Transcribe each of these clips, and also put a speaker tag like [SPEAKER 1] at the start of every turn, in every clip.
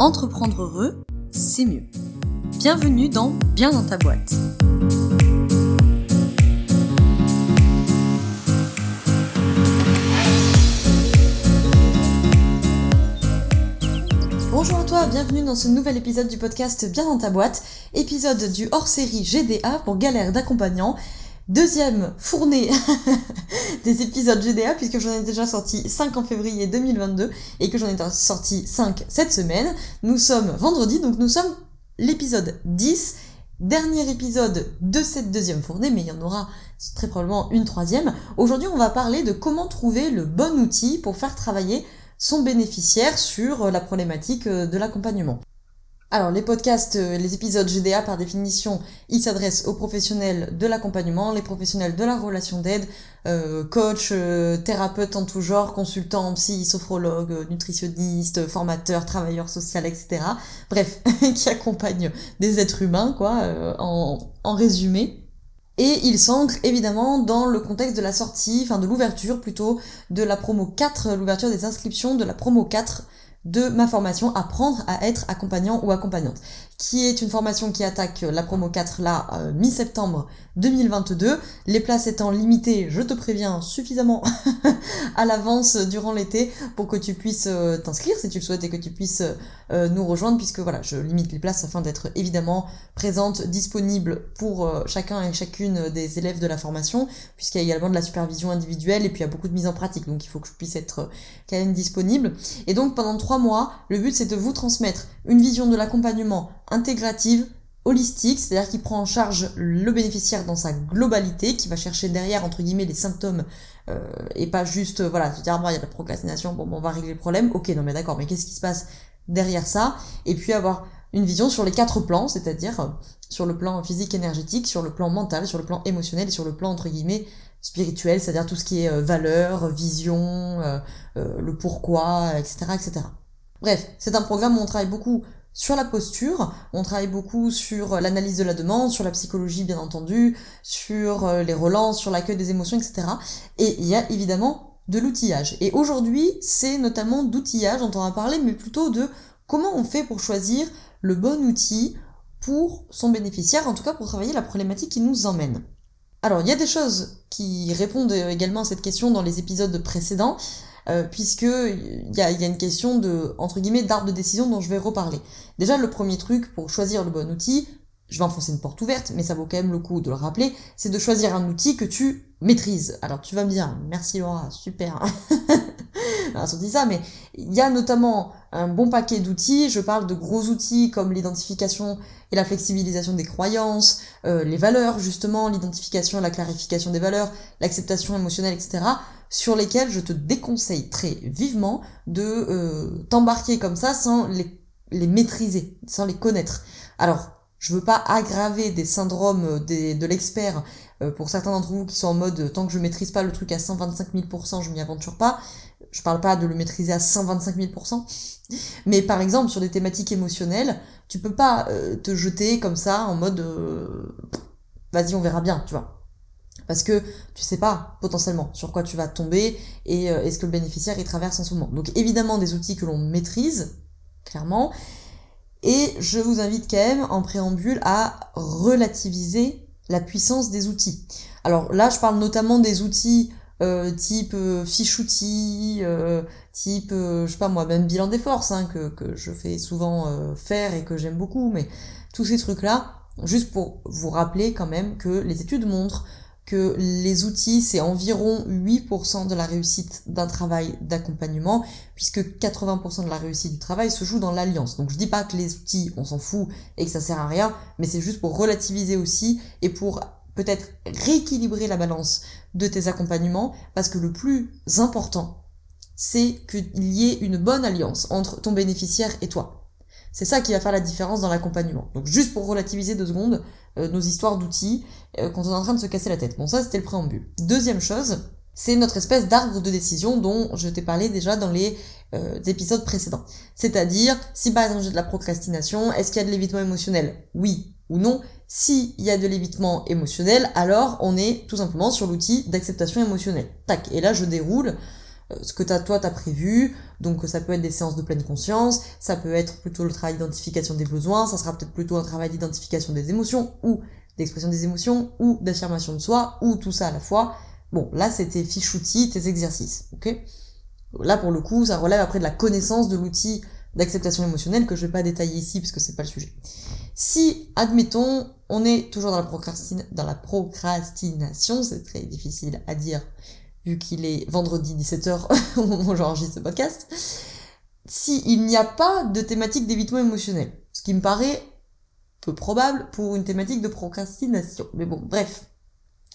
[SPEAKER 1] Entreprendre heureux, c'est mieux. Bienvenue dans Bien dans ta boîte. Bonjour à toi, bienvenue dans ce nouvel épisode du podcast Bien dans ta boîte, épisode du hors-série GDA pour galère d'accompagnant. Deuxième fournée des épisodes GDA puisque j'en ai déjà sorti 5 en février 2022 et que j'en ai sorti 5 cette semaine. Nous sommes vendredi, donc nous sommes l'épisode 10, dernier épisode de cette deuxième fournée, mais il y en aura très probablement une troisième. Aujourd'hui, on va parler de comment trouver le bon outil pour faire travailler son bénéficiaire sur la problématique de l'accompagnement. Alors les podcasts, euh, les épisodes GDA par définition, ils s'adressent aux professionnels de l'accompagnement, les professionnels de la relation d'aide, euh, coach, euh, thérapeute en tout genre, consultant, psy, sophrologue, nutritionniste, formateur, travailleur social, etc. Bref, qui accompagnent des êtres humains, quoi, en, en résumé. Et il s'ancre évidemment dans le contexte de la sortie, enfin de l'ouverture plutôt, de la promo 4, l'ouverture des inscriptions de la promo 4 de ma formation Apprendre à être accompagnant ou accompagnante, qui est une formation qui attaque la promo 4 là euh, mi-septembre 2022. Les places étant limitées, je te préviens suffisamment à l'avance durant l'été pour que tu puisses euh, t'inscrire si tu le souhaites et que tu puisses euh, nous rejoindre puisque voilà, je limite les places afin d'être évidemment présente, disponible pour chacun et chacune des élèves de la formation puisqu'il y a également de la supervision individuelle et puis il y a beaucoup de mise en pratique donc il faut que je puisse être quand même disponible. Et donc pendant trois mois, le but c'est de vous transmettre une vision de l'accompagnement intégrative, holistique, c'est-à-dire qui prend en charge le bénéficiaire dans sa globalité, qui va chercher derrière, entre guillemets, les symptômes, euh, et pas juste, euh, voilà, se dire, moi, il y a de procrastination, bon, on va régler le problème, ok, non mais d'accord, mais qu'est-ce qui se passe derrière ça? Et puis avoir une vision sur les quatre plans, c'est-à-dire euh, sur le plan physique énergétique, sur le plan mental, sur le plan émotionnel et sur le plan, entre guillemets, spirituel, c'est-à-dire tout ce qui est valeur, vision, le pourquoi, etc., etc. Bref, c'est un programme où on travaille beaucoup sur la posture, on travaille beaucoup sur l'analyse de la demande, sur la psychologie bien entendu, sur euh, les relances, sur l'accueil des émotions, etc. Et il y a évidemment de l'outillage. Et aujourd'hui, c'est notamment d'outillage dont on va parler, mais plutôt de comment on fait pour choisir le bon outil pour son bénéficiaire, en tout cas pour travailler la problématique qui nous emmène. Alors, il y a des choses qui répondent également à cette question dans les épisodes précédents. Euh, puisque il y a, une question de entre guillemets d'arbre de décision dont je vais reparler. Déjà le premier truc pour choisir le bon outil, je vais enfoncer une porte ouverte, mais ça vaut quand même le coup de le rappeler, c'est de choisir un outil que tu maîtrises. Alors tu vas me dire, merci Laura, super. Alors, on dit ça, mais il y a notamment un bon paquet d'outils. Je parle de gros outils comme l'identification et la flexibilisation des croyances, euh, les valeurs justement, l'identification et la clarification des valeurs, l'acceptation émotionnelle, etc sur lesquels je te déconseille très vivement de euh, t'embarquer comme ça sans les, maîtriser, sans les connaître. Alors, je veux pas aggraver des syndromes de l'expert euh, pour certains d'entre vous qui sont en mode tant que je maîtrise pas le truc à 125 000%, je m'y aventure pas. Je parle pas de le maîtriser à 125 000%. Mais par exemple, sur des thématiques émotionnelles, tu peux pas euh, te jeter comme ça en mode vas-y, on verra bien, tu vois. Parce que tu sais pas potentiellement sur quoi tu vas tomber et euh, est-ce que le bénéficiaire y traverse en ce moment. Donc évidemment des outils que l'on maîtrise, clairement. Et je vous invite quand même en préambule à relativiser la puissance des outils. Alors là, je parle notamment des outils euh, type euh, fiche outil, euh, type, je sais pas moi, même bilan des forces, hein, que, que je fais souvent faire et que j'aime beaucoup, mais tous ces trucs-là, juste pour vous rappeler quand même que les études montrent que les outils, c'est environ 8% de la réussite d'un travail d'accompagnement, puisque 80% de la réussite du travail se joue dans l'alliance. Donc je dis pas que les outils, on s'en fout et que ça sert à rien, mais c'est juste pour relativiser aussi et pour peut-être rééquilibrer la balance de tes accompagnements, parce que le plus important, c'est qu'il y ait une bonne alliance entre ton bénéficiaire et toi. C'est ça qui va faire la différence dans l'accompagnement. Donc juste pour relativiser deux secondes euh, nos histoires d'outils euh, quand on est en train de se casser la tête. Bon ça c'était le préambule. Deuxième chose, c'est notre espèce d'arbre de décision dont je t'ai parlé déjà dans les euh, épisodes précédents. C'est-à-dire, si par exemple j'ai de la procrastination, est-ce qu'il y a de l'évitement émotionnel? Oui ou non S'il y a de l'évitement émotionnel, alors on est tout simplement sur l'outil d'acceptation émotionnelle. Tac, et là je déroule ce que as, toi t'as prévu, donc ça peut être des séances de pleine conscience, ça peut être plutôt le travail d'identification des besoins, ça sera peut-être plutôt un travail d'identification des émotions, ou d'expression des émotions, ou d'affirmation de soi, ou tout ça à la fois. Bon, là c'était fichoutis, tes exercices, ok? Là pour le coup, ça relève après de la connaissance de l'outil d'acceptation émotionnelle que je vais pas détailler ici parce que c'est pas le sujet. Si, admettons, on est toujours dans la, dans la procrastination, c'est très difficile à dire vu qu'il est vendredi 17h au moment où j'enregistre ce podcast, s'il n'y a pas de thématique d'évitement émotionnel, ce qui me paraît peu probable pour une thématique de procrastination. Mais bon, bref.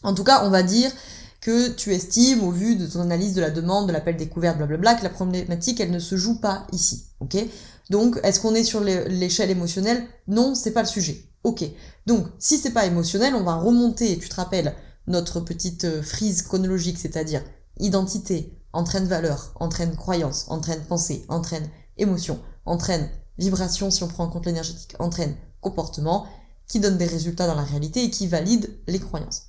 [SPEAKER 1] En tout cas, on va dire que tu estimes, au vu de ton analyse de la demande, de l'appel découvert, blablabla, que la problématique, elle ne se joue pas ici. Ok? Donc, est-ce qu'on est sur l'échelle émotionnelle? Non, c'est pas le sujet. Ok. Donc, si c'est pas émotionnel, on va remonter, tu te rappelles, notre petite euh, frise chronologique, c'est-à-dire identité, entraîne valeur, entraîne croyance, entraîne pensée, entraîne émotion, entraîne vibration si on prend en compte l'énergétique, entraîne comportement, qui donne des résultats dans la réalité et qui valide les croyances.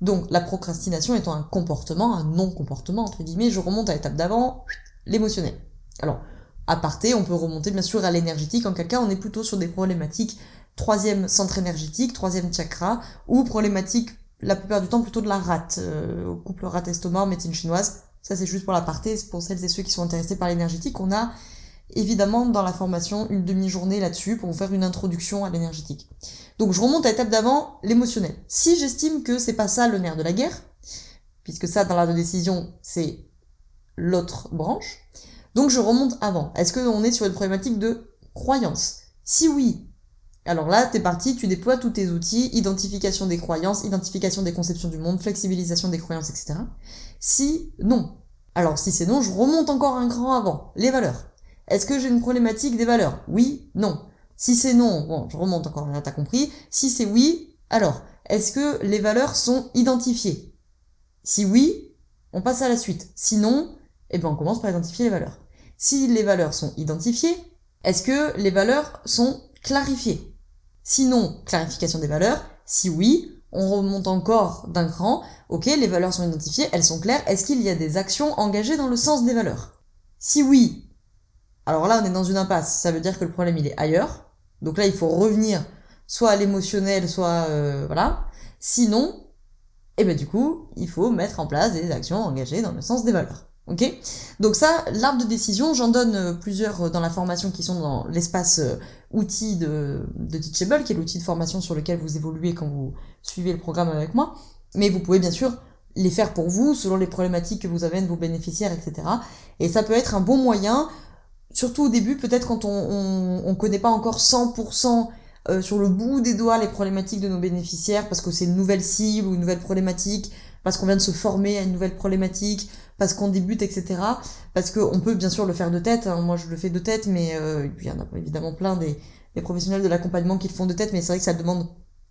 [SPEAKER 1] Donc la procrastination étant un comportement, un non-comportement, entre guillemets, je remonte à l'étape d'avant, l'émotionnel. Alors, à parté, on peut remonter bien sûr à l'énergétique, en quel cas on est plutôt sur des problématiques troisième centre énergétique, troisième chakra, ou problématiques la plupart du temps plutôt de la rate, euh, couple rate-estomac, médecine chinoise. Ça c'est juste pour la partie, pour celles et ceux qui sont intéressés par l'énergétique, on a évidemment dans la formation une demi-journée là-dessus pour vous faire une introduction à l'énergétique. Donc je remonte à l'étape d'avant, l'émotionnel. Si j'estime que c'est pas ça le nerf de la guerre, puisque ça dans la décision c'est l'autre branche, donc je remonte avant. Est-ce qu'on est sur une problématique de croyance? Si oui, alors là, t'es parti, tu déploies tous tes outils, identification des croyances, identification des conceptions du monde, flexibilisation des croyances, etc. Si non. Alors si c'est non, je remonte encore un cran avant. Les valeurs. Est-ce que j'ai une problématique des valeurs? Oui, non. Si c'est non, bon, je remonte encore, là t'as compris. Si c'est oui, alors, est-ce que les valeurs sont identifiées? Si oui, on passe à la suite. Sinon, eh ben on commence par identifier les valeurs. Si les valeurs sont identifiées, est-ce que les valeurs sont clarifiées? Sinon, clarification des valeurs. Si oui, on remonte encore d'un cran. Ok, les valeurs sont identifiées, elles sont claires. Est-ce qu'il y a des actions engagées dans le sens des valeurs? Si oui, alors là on est dans une impasse. Ça veut dire que le problème il est ailleurs. Donc là, il faut revenir soit à l'émotionnel, soit euh, voilà. Sinon, et eh ben du coup, il faut mettre en place des actions engagées dans le sens des valeurs. Ok Donc ça, l'arbre de décision, j'en donne euh, plusieurs euh, dans la formation qui sont dans l'espace outil de, Teachable, qui est l'outil de formation sur lequel vous évoluez quand vous suivez le programme avec moi. Mais vous pouvez bien sûr les faire pour vous, selon les problématiques que vous avez de vos bénéficiaires, etc. Et ça peut être un bon moyen surtout au début, peut-être quand on, on, connaît pas encore 100% euh, sur le bout des doigts les problématiques de nos bénéficiaires, parce que c'est une nouvelle cible ou une nouvelle problématique, parce qu'on vient de se former à une nouvelle problématique, parce qu'on débute, etc. Parce qu'on peut bien sûr le faire de tête, hein. moi je le fais de tête, mais euh, il y en a évidemment plein des, des professionnels de l'accompagnement qui le font de tête, mais c'est vrai que ça demande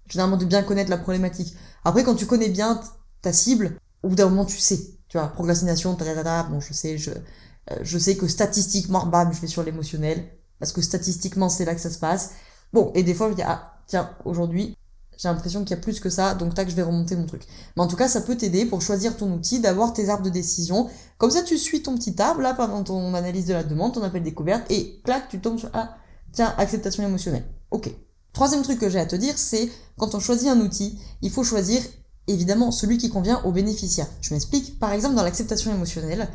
[SPEAKER 1] généralement de bien connaître la problématique. Après, quand tu connais bien ta cible, au bout d'un moment tu sais, tu vois, procrastination, ta, bon je sais, je euh, je sais que statistiquement, bam, je vais sur l'émotionnel, parce que statistiquement, c'est là que ça se passe. Bon, et des fois, je dis, ah, tiens, aujourd'hui, j'ai l'impression qu'il y a plus que ça, donc tac, je vais remonter mon truc. Mais en tout cas, ça peut t'aider pour choisir ton outil, d'avoir tes arbres de décision. Comme ça, tu suis ton petit arbre, là, pendant ton analyse de la demande, ton appel découverte, et clac, tu tombes sur, ah, tiens, acceptation émotionnelle. Ok. Troisième truc que j'ai à te dire, c'est, quand on choisit un outil, il faut choisir, évidemment, celui qui convient au bénéficiaire. Je m'explique. Par exemple, dans l'acceptation émotionnelle,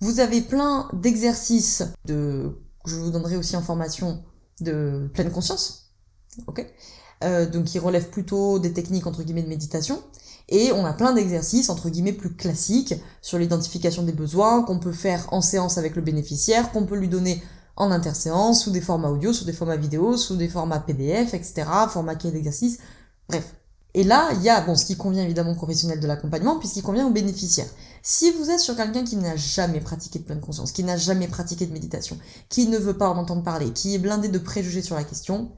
[SPEAKER 1] vous avez plein d'exercices de, je vous donnerai aussi en formation de pleine conscience, ok euh, Donc qui relèvent plutôt des techniques entre guillemets de méditation. Et on a plein d'exercices entre guillemets plus classiques sur l'identification des besoins qu'on peut faire en séance avec le bénéficiaire, qu'on peut lui donner en interséance, sous des formats audio, sous des formats vidéo, sous des formats PDF, etc., format cahier d'exercice. Bref, et là, il y a bon, ce qui convient évidemment aux professionnels de l'accompagnement, puisqu'il convient aux bénéficiaires. Si vous êtes sur quelqu'un qui n'a jamais pratiqué de pleine conscience, qui n'a jamais pratiqué de méditation, qui ne veut pas en entendre parler, qui est blindé de préjugés sur la question,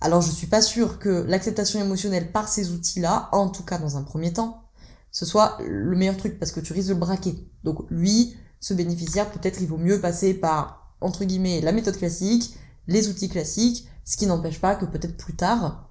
[SPEAKER 1] alors je suis pas sûre que l'acceptation émotionnelle par ces outils-là, en tout cas dans un premier temps, ce soit le meilleur truc, parce que tu risques de le braquer. Donc lui, ce bénéficiaire, peut-être il vaut mieux passer par, entre guillemets, la méthode classique, les outils classiques, ce qui n'empêche pas que peut-être plus tard,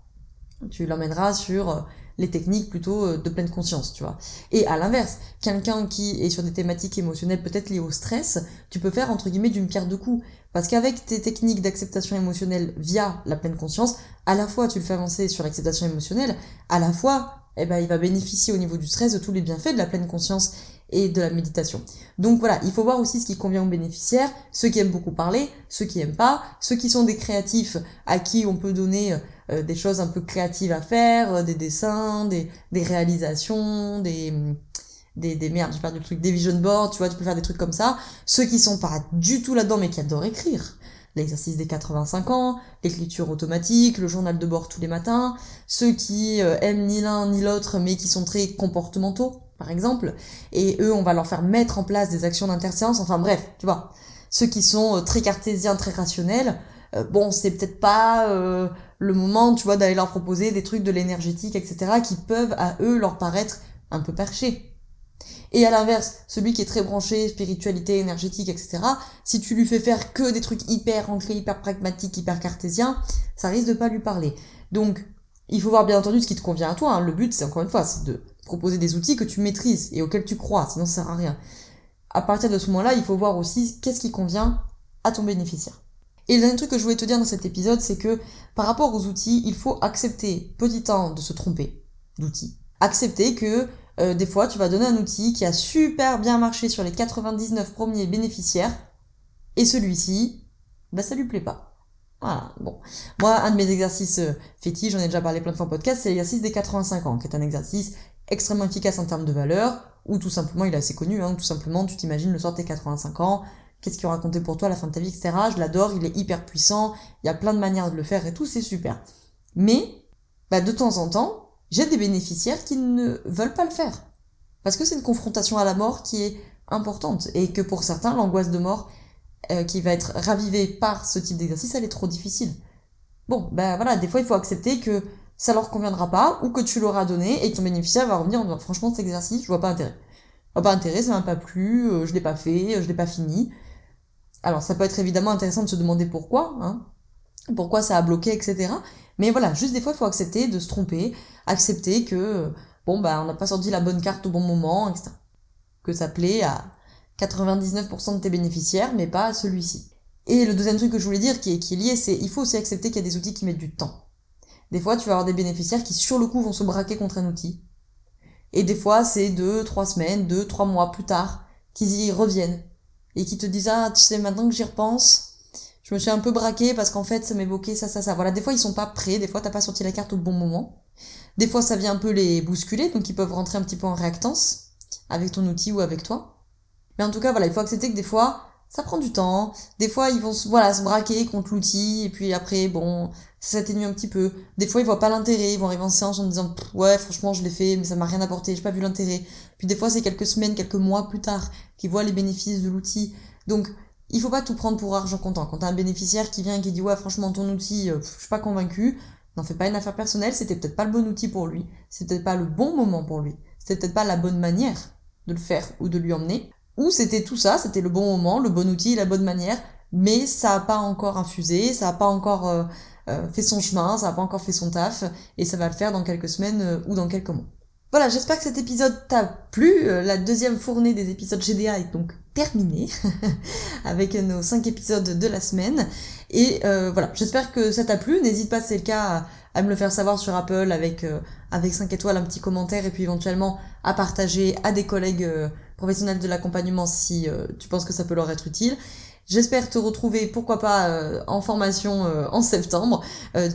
[SPEAKER 1] tu l'emmèneras sur euh, les techniques plutôt euh, de pleine conscience, tu vois. Et à l'inverse, quelqu'un qui est sur des thématiques émotionnelles peut-être liées au stress, tu peux faire entre guillemets d'une pierre deux coups. Parce qu'avec tes techniques d'acceptation émotionnelle via la pleine conscience, à la fois tu le fais avancer sur l'acceptation émotionnelle, à la fois eh ben, il va bénéficier au niveau du stress de tous les bienfaits de la pleine conscience et de la méditation. Donc voilà, il faut voir aussi ce qui convient aux bénéficiaires, ceux qui aiment beaucoup parler, ceux qui aiment pas, ceux qui sont des créatifs à qui on peut donner euh, des choses un peu créatives à faire, euh, des dessins, des, des réalisations, des, des, des merdes, j'ai perdu le truc, des vision boards, tu vois, tu peux faire des trucs comme ça. Ceux qui sont pas du tout là-dedans mais qui adorent écrire, l'exercice des 85 ans, l'écriture automatique, le journal de bord tous les matins, ceux qui euh, aiment ni l'un ni l'autre mais qui sont très comportementaux, par exemple, et eux, on va leur faire mettre en place des actions d'interséance, enfin bref, tu vois. Ceux qui sont très cartésiens, très rationnels, euh, bon, c'est peut-être pas euh, le moment, tu vois, d'aller leur proposer des trucs de l'énergétique, etc., qui peuvent à eux leur paraître un peu perchés. Et à l'inverse, celui qui est très branché, spiritualité, énergétique, etc., si tu lui fais faire que des trucs hyper ancrés, hyper pragmatiques, hyper cartésiens, ça risque de pas lui parler. Donc, il faut voir bien entendu ce qui te convient à toi. Hein. Le but, c'est encore une fois, c'est de proposer des outils que tu maîtrises et auxquels tu crois, sinon ça sert à rien. À partir de ce moment-là, il faut voir aussi qu'est-ce qui convient à ton bénéficiaire. Et le dernier truc que je voulais te dire dans cet épisode, c'est que par rapport aux outils, il faut accepter petit temps de se tromper d'outils. Accepter que euh, des fois, tu vas donner un outil qui a super bien marché sur les 99 premiers bénéficiaires, et celui-ci, bah ça lui plaît pas. Voilà, bon. Moi, un de mes exercices euh, fétiches, j'en ai déjà parlé plein de fois en podcast, c'est l'exercice des 85 ans, qui est un exercice extrêmement efficace en termes de valeur, ou tout simplement, il est assez connu, hein, tout simplement, tu t'imagines le sort tes 85 ans, qu'est-ce qu'il aura raconté pour toi à la fin de ta vie, etc. Je l'adore, il est hyper puissant, il y a plein de manières de le faire et tout, c'est super. Mais, bah, de temps en temps, j'ai des bénéficiaires qui ne veulent pas le faire. Parce que c'est une confrontation à la mort qui est importante, et que pour certains, l'angoisse de mort, euh, qui va être ravivée par ce type d'exercice, elle est trop difficile. Bon, ben voilà, des fois il faut accepter que ça leur conviendra pas, ou que tu l'auras donné, et ton bénéficiaire va revenir en disant franchement cet exercice, je vois pas intérêt. Je vois pas intérêt, ça m'a pas plu, euh, je l'ai pas fait, euh, je l'ai pas fini. Alors ça peut être évidemment intéressant de se demander pourquoi, hein, pourquoi ça a bloqué, etc. Mais voilà, juste des fois il faut accepter de se tromper, accepter que bon bah on n'a pas sorti la bonne carte au bon moment, etc. Que ça plaît à 99% de tes bénéficiaires, mais pas à celui-ci. Et le deuxième truc que je voulais dire qui est, lié, c'est il faut aussi accepter qu'il y a des outils qui mettent du temps. Des fois, tu vas avoir des bénéficiaires qui, sur le coup, vont se braquer contre un outil. Et des fois, c'est deux, trois semaines, deux, trois mois plus tard qu'ils y reviennent. Et qui te disent, ah, tu sais, maintenant que j'y repense, je me suis un peu braqué parce qu'en fait, ça m'évoquait ça, ça, ça. Voilà, des fois, ils sont pas prêts, des fois, t'as pas sorti la carte au bon moment. Des fois, ça vient un peu les bousculer, donc ils peuvent rentrer un petit peu en réactance avec ton outil ou avec toi. Mais en tout cas, voilà, il faut accepter que des fois, ça prend du temps. Des fois, ils vont voilà, se braquer contre l'outil, et puis après, bon, ça s'atténue un petit peu. Des fois, ils voient pas l'intérêt, ils vont arriver en séance en disant, ouais, franchement, je l'ai fait, mais ça m'a rien apporté, j'ai pas vu l'intérêt. Puis des fois, c'est quelques semaines, quelques mois plus tard qu'ils voient les bénéfices de l'outil. Donc, il faut pas tout prendre pour argent comptant. Quand t'as un bénéficiaire qui vient et qui dit, ouais, franchement, ton outil, euh, je suis pas convaincu, n'en fais pas une affaire personnelle, c'était peut-être pas le bon outil pour lui, c'était peut-être pas le bon moment pour lui, c'était peut-être pas la bonne manière de le faire ou de lui emmener. Ou c'était tout ça, c'était le bon moment, le bon outil, la bonne manière, mais ça n'a pas encore infusé, ça n'a pas encore euh, euh, fait son chemin, ça n'a pas encore fait son taf, et ça va le faire dans quelques semaines euh, ou dans quelques mois. Voilà, j'espère que cet épisode t'a plu. La deuxième fournée des épisodes GDA est donc terminée, avec nos cinq épisodes de la semaine. Et voilà, j'espère que ça t'a plu. N'hésite pas, si c'est le cas, à, me le faire savoir sur Apple avec, avec 5 étoiles, un petit commentaire, et puis éventuellement à partager à des collègues professionnels de l'accompagnement si euh, tu penses que ça peut leur être utile. J'espère te retrouver, pourquoi pas, euh, en formation euh, en septembre.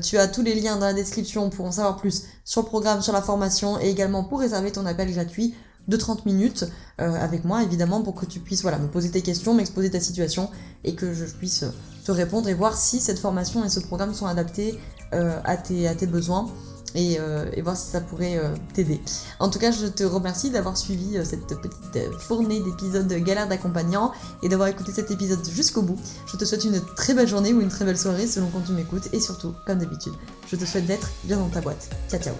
[SPEAKER 1] tu as tous les liens dans la description pour en savoir plus sur le programme, sur la formation et également pour réserver ton appel gratuit de 30 minutes avec moi, évidemment, pour que tu puisses voilà, me poser tes questions, m'exposer ta situation et que je puisse te répondre et voir si cette formation et ce programme sont adaptés à, tes, à tes besoins euh, et, voir si ça pourrait euh, t'aider. En tout cas, je te remercie d'avoir suivi euh, cette petite fournée d'épisodes de galère d'accompagnant et d'avoir écouté cet épisode jusqu'au bout. Je te souhaite une très belle journée ou une très belle soirée selon quand tu m'écoutes et surtout, comme d'habitude, je te souhaite d'être bien dans ta boîte. Ciao ciao